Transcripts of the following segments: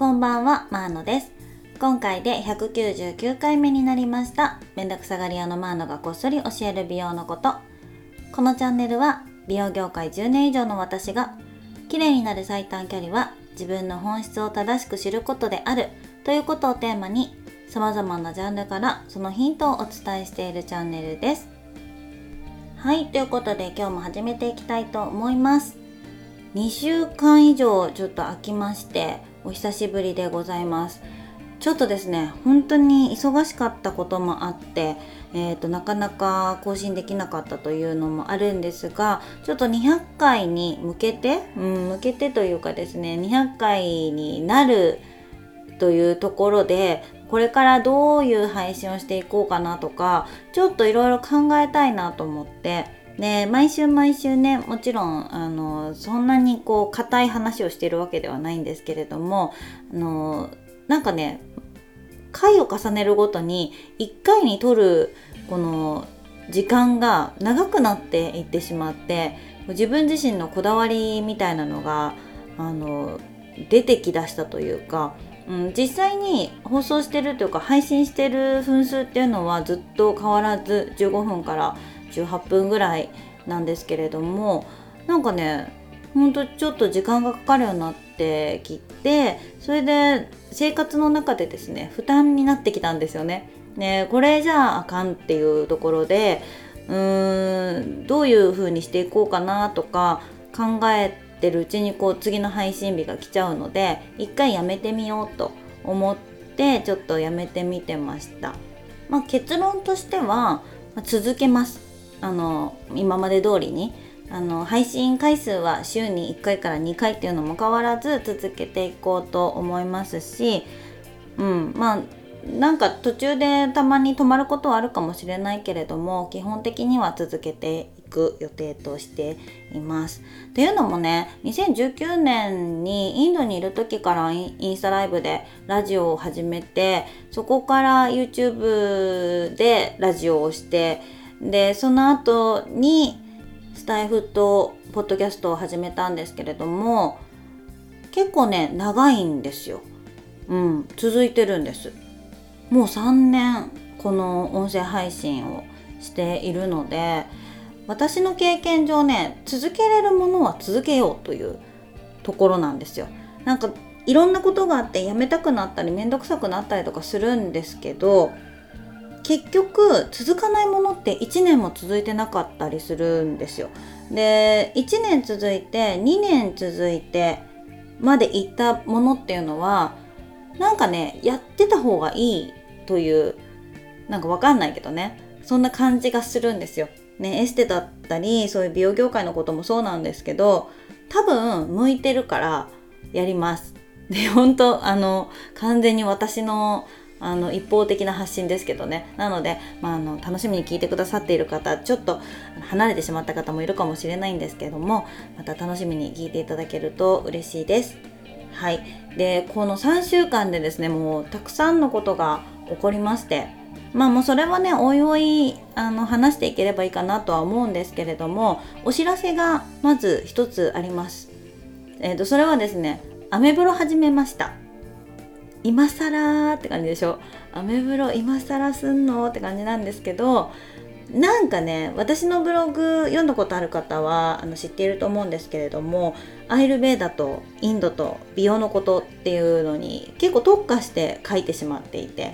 こんばんは、マーノです。今回で199回目になりました。めんどくさがり屋のマーノがこっそり教える美容のこと。このチャンネルは美容業界10年以上の私が綺麗になる最短距離は自分の本質を正しく知ることであるということをテーマに様々なジャンルからそのヒントをお伝えしているチャンネルです。はい、ということで今日も始めていきたいと思います。2週間以上ちょっと空きましてお久しぶりでございます。ちょっとですね、本当に忙しかったこともあって、えー、となかなか更新できなかったというのもあるんですがちょっと200回に向けて、うん、向けてというかですね200回になるというところでこれからどういう配信をしていこうかなとかちょっといろいろ考えたいなと思ってで毎週毎週ねもちろんあのそんなにこう硬い話をしてるわけではないんですけれどもあのなんかね回を重ねるごとに1回に撮るこの時間が長くなっていってしまって自分自身のこだわりみたいなのがあの出てきだしたというか、うん、実際に放送してるというか配信してる分数っていうのはずっと変わらず15分から18分ぐらいなんですけれどもなんかねほんとちょっと時間がかかるようになってきてそれで生活の中でですね負担になってきたんですよね。ねこれじゃああかんっていうところでうーんどういう風にしていこうかなとか考えてるうちにこう次の配信日が来ちゃうので一回やめてみようと思ってちょっとやめてみてました。まあ、結論としては、ま続けます。あの今まで通りにあの配信回数は週に1回から2回っていうのも変わらず続けていこうと思いますし、うん、まあなんか途中でたまに止まることはあるかもしれないけれども基本的には続けていく予定としています。っていうのもね2019年にインドにいる時からインスタライブでラジオを始めてそこから YouTube でラジオをしてでその後にスタイフとポッドキャストを始めたんですけれども結構ね長いんですよ。うん続いてるんです。もう3年この音声配信をしているので私の経験上ね続けれるものは続けようというところなんですよ。なんかいろんなことがあってやめたくなったり面倒くさくなったりとかするんですけど結局続かないものって1年も続いてなかったりするんですよ。で1年続いて2年続いてまでいったものっていうのはなんかねやってた方がいいというなんかわかんないけどねそんな感じがするんですよ。ねエステだったりそういう美容業界のこともそうなんですけど多分向いてるからやります。で本当あの完全に私のあの一方的な発信ですけどねなので、まあ、あの楽しみに聞いてくださっている方ちょっと離れてしまった方もいるかもしれないんですけどもまた楽しみに聞いていただけると嬉しいです。はい、でこの3週間でですねもうたくさんのことが起こりましてまあもうそれはねおいおいあの話していければいいかなとは思うんですけれどもお知らせがまず一つあります。えー、とそれはですねアメブロ始めました。今更って感じでしょ？アメブロ今更すんの？って感じなんですけどなんかね私のブログ読んだことある方はあの知っていると思うんですけれどもアイルベーダとインドと美容のことっていうのに結構特化して書いてしまっていて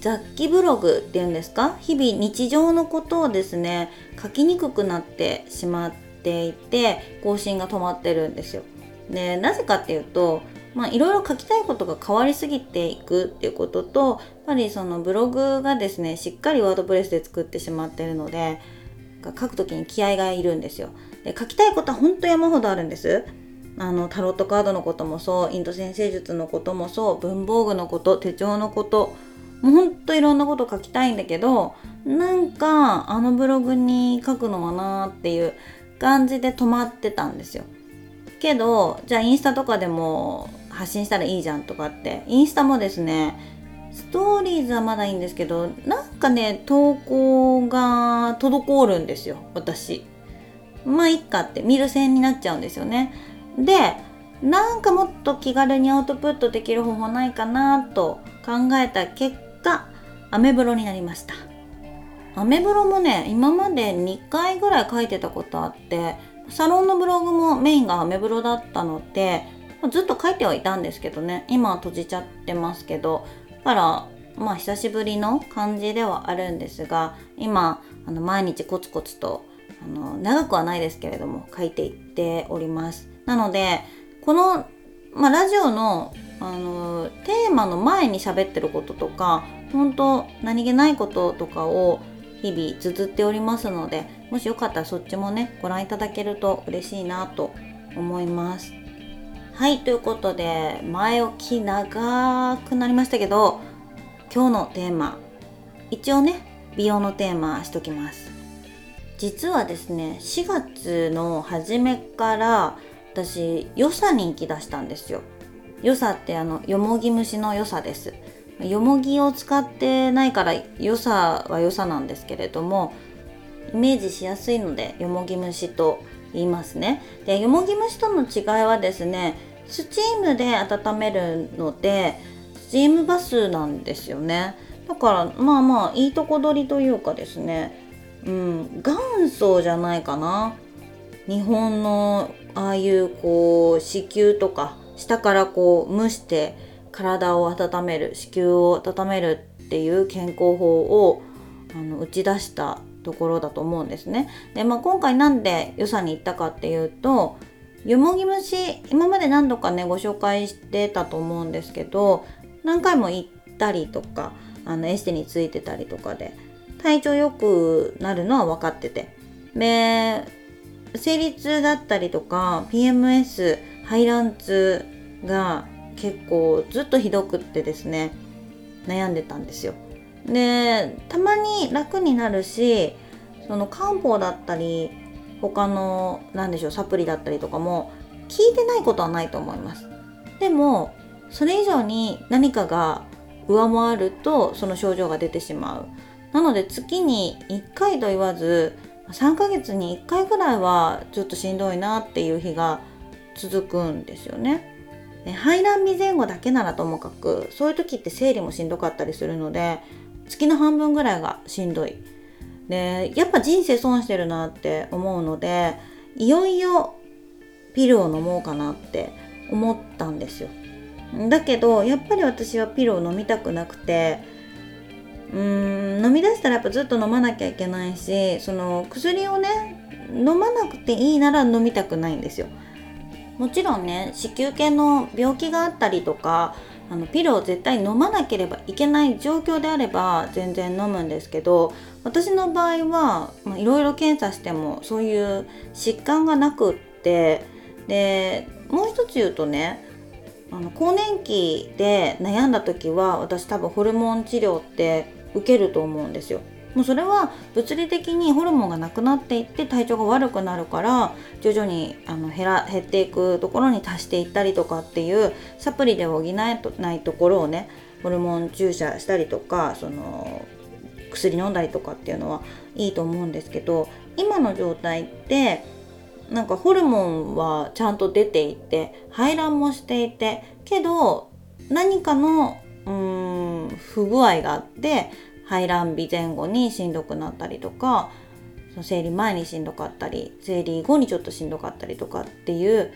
雑記ブログっていうんですか？日々日常のことをですね書きにくくなってしまっていて更新が止まってるんですよ。でなぜかっていうとまあいろいろ書きたいことが変わりすぎていくっていうこととやっぱりそのブログがですねしっかりワードプレスで作ってしまってるので書く時に気合がいるんですよ。で書きたいことは本当山ほどあるんです。あのタロットカードのこともそうインド先生術のこともそう文房具のこと手帳のこともうほんといろんなこと書きたいんだけどなんかあのブログに書くのはなーっていう感じで止まってたんですよ。けどじゃあインスタとかでも発信したらいいじゃんとかって。インスタもですねストーリーズはまだいいんですけどなんかね投稿が滞るんですよ私。まあいっかって。見る線になっちゃうんですよね。でなんかもっと気軽にアウトプットできる方法ないかなと考えた結果アメブロになりました。アメブロもね今まで2回ぐらい書いてたことあってサロンのブログもメインがアメブロだったのでずっと書いてはいたんですけどね。今は閉じちゃってますけど。だからまあ久しぶりの感じではあるんですが今あの毎日コツコツとあの長くはないですけれども書いていっております。なのでこの、まあ、ラジオのあのテーマの前に喋ってることとか本当何気ないこととかを日々綴っておりますのでもしよかったらそっちもねご覧いただけると嬉しいなと思います。はいということで前置き長くなりましたけど今日のテーマ一応ね美容のテーマしときます。実はですね4月の初めから私良さに行き出したんですよ。良さってあのよもぎ虫の良さです。よもぎを使ってないから良さは良さなんですけれどもイメージしやすいのでよもぎ虫と言いますね。でよもぎ虫との違いはですねスチームで温めるのでスチームバスなんですよね。だからまあまあいいとこ取りというかですね。うん元祖じゃないかな。日本のああいうこう子宮とか下からこう蒸して体を温める子宮を温めるっていう健康法をあの打ち出したところだと思うんですね。で、まあ、今回なんで良さに行ったかっていうとよもぎ虫今まで何度かねご紹介してたと思うんですけど何回も行ったりとかあのエステについてたりとかで体調良くなるのは分かっててで生理痛だったりとか PMS 排卵痛が結構ずっとひどくってですね悩んでたんですよ。でたまに楽になるしその漢方だったり他の何でしょうサプリだったりとかも効いてないことはないと思います。でもそれ以上に何かが上回るとその症状が出てしまう。なので月に1回と言わず3ヶ月に1回ぐらいはちょっとしんどいなっていう日が続くんですよね。排卵日前後だけならともかくそういう時って生理もしんどかったりするので月の半分ぐらいがしんどい。でやっぱ人生損してるなって思うのでいよいよピルを飲もうかなって思ったんですよ。だけどやっぱり私はピルを飲みたくなくてうーん飲み出したらやっぱずっと飲まなきゃいけないしその薬をね飲まなくていいなら飲みたくないんですよ。もちろんね子宮系の病気があったりとかあのピルを絶対飲まなければいけない状況であれば全然飲むんですけど私の場合はいろいろ検査してもそういう疾患がなくってでもう一つ言うとねあの更年期で悩んだ時は私多分ホルモン治療って受けると思うんですよ。もうそれは物理的にホルモンがなくなっていって体調が悪くなるから徐々にあの減ら減っていくところに達していったりとかっていうサプリで補えないところをねホルモン注射したりとかその薬飲んだりとかっていうのはいいと思うんですけど今の状態ってなんかホルモンはちゃんと出ていて排卵もしていてけど何かのうーん不具合があって排卵日前後にしんどくなったりとか生理前にしんどかったり生理後にちょっとしんどかったりとかっていう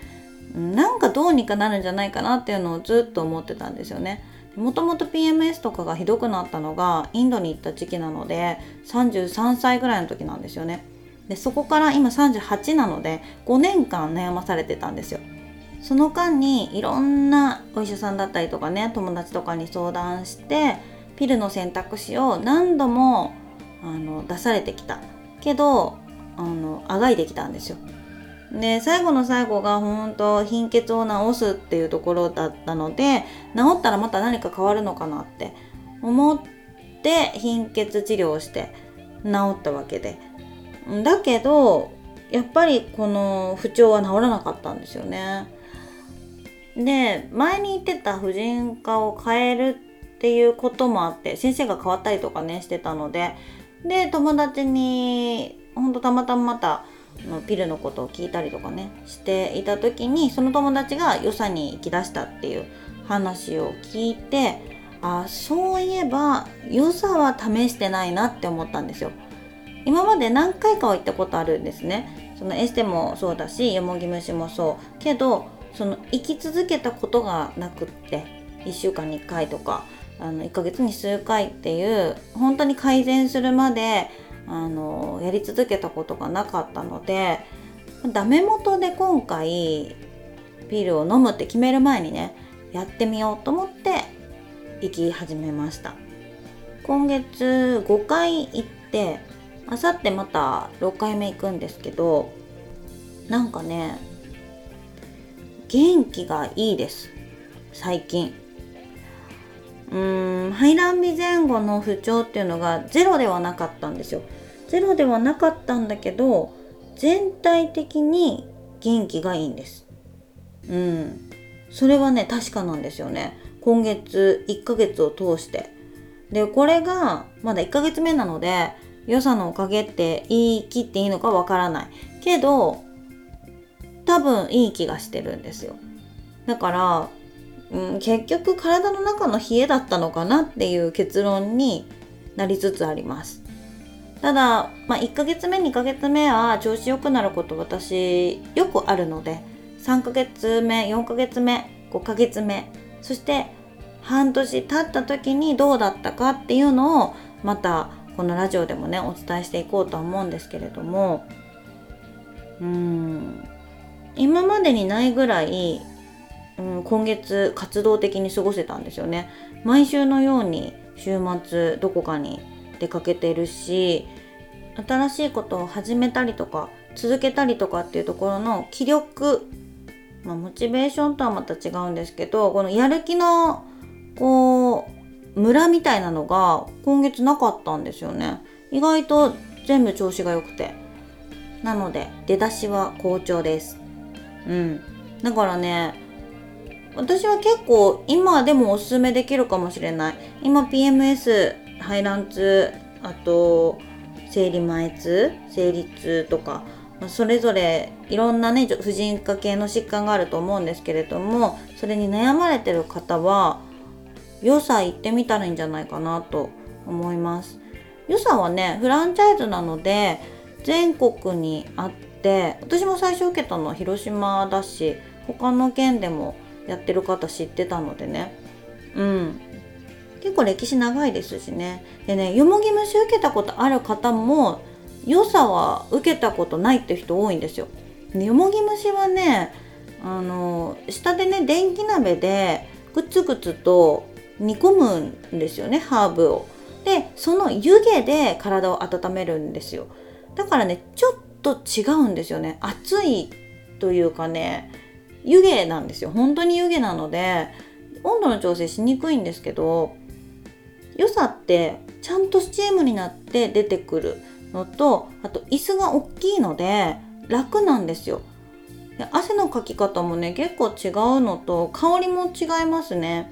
なんかどうにかなるんじゃないかなっていうのをずっと思ってたんですよね。もともと PMS とかがひどくなったのがインドに行った時期なので33歳ぐらいの時なんですよね。でそこから今38なので5年間悩まされてたんですよ。その間にいろんなお医者さんだったりとかね友達とかに相談してピルの選択肢を何度もあの出されてきたけどあのあがいてきたんですよ。で最後の最後が本当貧血を治すっていうところだったので治ったらまた何か変わるのかなって思って貧血治療をして治ったわけでだけどやっぱりこの不調は治らなかったんですよね。で前に言ってた婦人科を変えるっていうこともあって先生が変わったりとかねしてたので。で友達にほんとたまたままたのピルのことを聞いたりとかねしていた時にその友達が良さに行きだしたっていう話を聞いてあそういえば良さは試してないなって思ったんですよ。今まで何回かは行ったことあるんですね。そのエステもそうだしよもぎ虫もそう。けどその生き続けたことがなくって1週間に1回とか。あの1ヶ月に数回っていう本当に改善するまであのやり続けたことがなかったのでダメ元で今回ピルを飲むって決める前にねやってみようと思って行き始めました。今月5回行ってあさってまた6回目行くんですけどなんかね元気がいいです。最近。うーん排卵日前後の不調っていうのがゼロではなかったんですよ。ゼロではなかったんだけど全体的に元気がいいんです。うん。それはね確かなんですよね。今月1ヶ月を通して。でこれがまだ1ヶ月目なので良さのおかげって言い切っていいのかわからない。けど多分いい気がしてるんですよ。だからうん、結局体の中の冷えだったのかなっていう結論になりつつあります。ただ、まあ、1ヶ月目2ヶ月目は調子良くなること私よくあるので3ヶ月目4ヶ月目5ヶ月目そして半年経った時にどうだったかっていうのをまたこのラジオでもねお伝えしていこうと思うんですけれどもうん今までにないぐらいうん、今月活動的に過ごせたんですよね。毎週のように週末どこかに出かけてるし新しいことを始めたりとか続けたりとかっていうところの気力、まあ、モチベーションとはまた違うんですけどこのやる気のこうムラみたいなのが今月なかったんですよね。意外と全部調子が良くて。なので出だしは好調です。うん。だからね私は結構今でもおすすめできるかもしれない。今 PMS 排卵痛あと生理前痛生理痛とかそれぞれいろんなね婦人科系の疾患があると思うんですけれどもそれに悩まれてる方は良さ行ってみたらいいんじゃないかなと思います。良さはねフランチャイズなので全国にあって私も最初受けたのは広島だし他の県でもやってる方知ってたのでねうん結構歴史長いですしねでねよもぎ虫受けたことある方も良さは受けたことないって人多いんですよ。でよもぎ虫はねあの下でね電気鍋でグツグツと煮込むんですよねハーブを。でその湯気で体を温めるんですよ。だからねちょっと違うんですよね。熱いというかね湯気なんですよ。本当に湯気なので温度の調整しにくいんですけど良さってちゃんとスチームになって出てくるのとあと椅子が大きいので楽なんですよ。で汗のかき方もね結構違うのと香りも違いますね、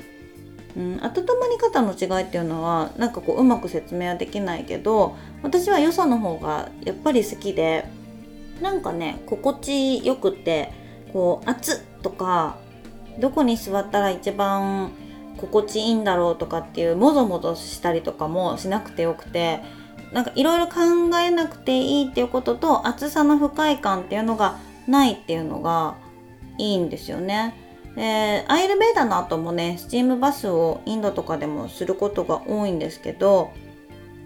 うん、温まり方の違いっていうのはなんかこううまく説明はできないけど私は良さの方がやっぱり好きでなんかね心地よくてこう熱とかどこに座ったら一番心地いいんだろうとかっていうもぞもぞしたりとかもしなくてよくてなんかいろいろ考えなくていいっていうことと厚さの不快感っていうのがないっていうのがいいんですよね。でアイルベーダの後もねスチームバスをインドとかでもすることが多いんですけど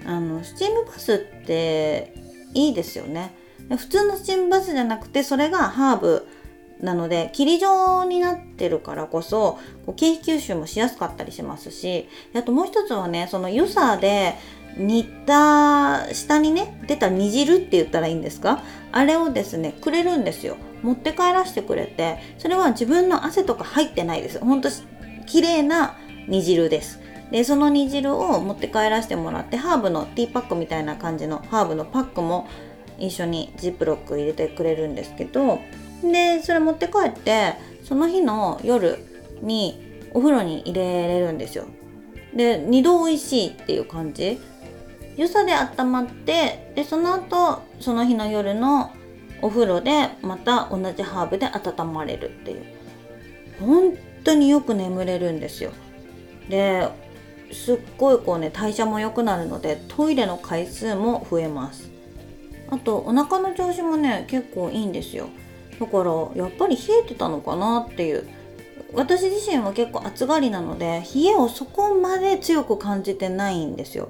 あのスチームバスっていいですよね。普通のスチームバスじゃなくてそれがハーブなので霧状になってるからこそこう経費吸収もしやすかったりしますしあともう一つはねその良さで煮た下にね出た煮汁って言ったらいいんですか？あれをですねくれるんですよ。持って帰らせてくれてそれは自分の汗とか入ってないです。ほんと綺麗な煮汁です。でその煮汁を持って帰らせてもらってハーブのティーパックみたいな感じのハーブのパックも一緒にジップロック入れてくれるんですけどでそれ持って帰ってその日の夜にお風呂に入れれるんですよ。で2度美味しいっていう感じ。良さで温まってでその後その日の夜のお風呂でまた同じハーブで温まれるっていう。本当によく眠れるんですよ。ですっごいこうね代謝も良くなるのでトイレの回数も増えます。あとお腹の調子もね結構いいんですよ。だからやっぱり冷えてたのかなっていう。私自身は結構暑がりなので冷えをそこまで強く感じてないんですよ。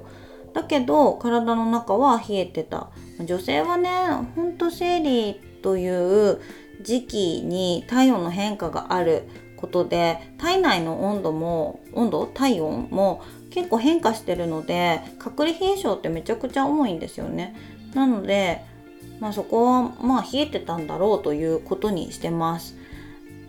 だけど体の中は冷えてた。女性はねほんと生理という時期に体温の変化があることで体内の温度も温度？体温も結構変化してるので隠れ冷え性ってめちゃくちゃ重いんですよね。なのでまあそこはまあ冷えてたんだろうということにしてます。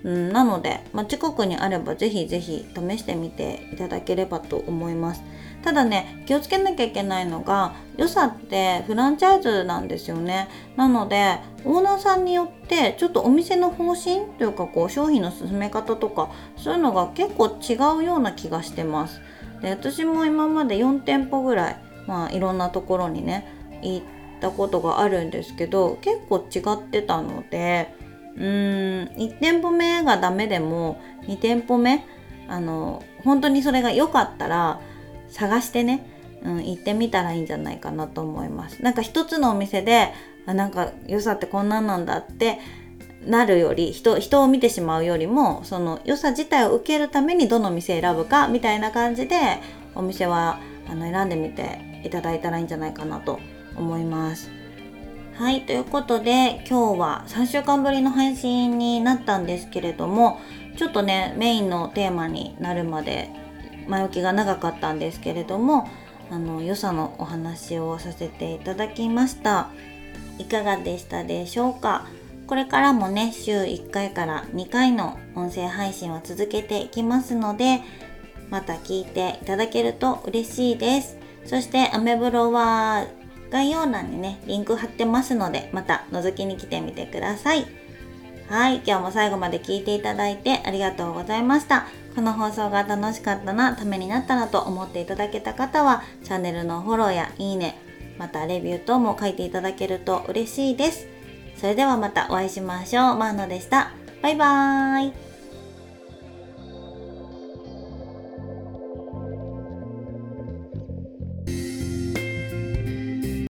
うん、なので、まあ、近くにあればぜひぜひ試してみていただければと思います。ただね気をつけなきゃいけないのが良さってフランチャイズなんですよね。なのでオーナーさんによってちょっとお店の方針というかこう商品の進め方とかそういうのが結構違うような気がしてます。で私も今まで4店舗ぐらいまあいろんなところにね行ってたことがあるんですけど結構違ってたのでうーん1店舗目がダメでも2店舗目あの本当にそれが良かったら探してね、うん、行ってみたらいいんじゃないかなと思います。なんか一つのお店であなんか良さってこんなんなんだってなるより人人を見てしまうよりもその良さ自体を受けるためにどの店選ぶかみたいな感じでお店はあの選んでみていただいたらいいんじゃないかなと思います。はい、ということで今日は3週間ぶりの配信になったんですけれどもちょっとねメインのテーマになるまで前置きが長かったんですけれどもあの良さのお話をさせていただきました。いかがでしたでしょうか？これからもね週1回から2回の音声配信を続けていきますのでまた聞いていただけると嬉しいです。そしてアメブロは概要欄にね、リンク貼ってますので、また覗きに来てみてください。はい、今日も最後まで聞いていただいてありがとうございました。この放送が楽しかったな、ためになったなと思っていただけた方は、チャンネルのフォローやいいね、またレビュー等も書いていただけると嬉しいです。それではまたお会いしましょう。マーノでした。バイバーイ。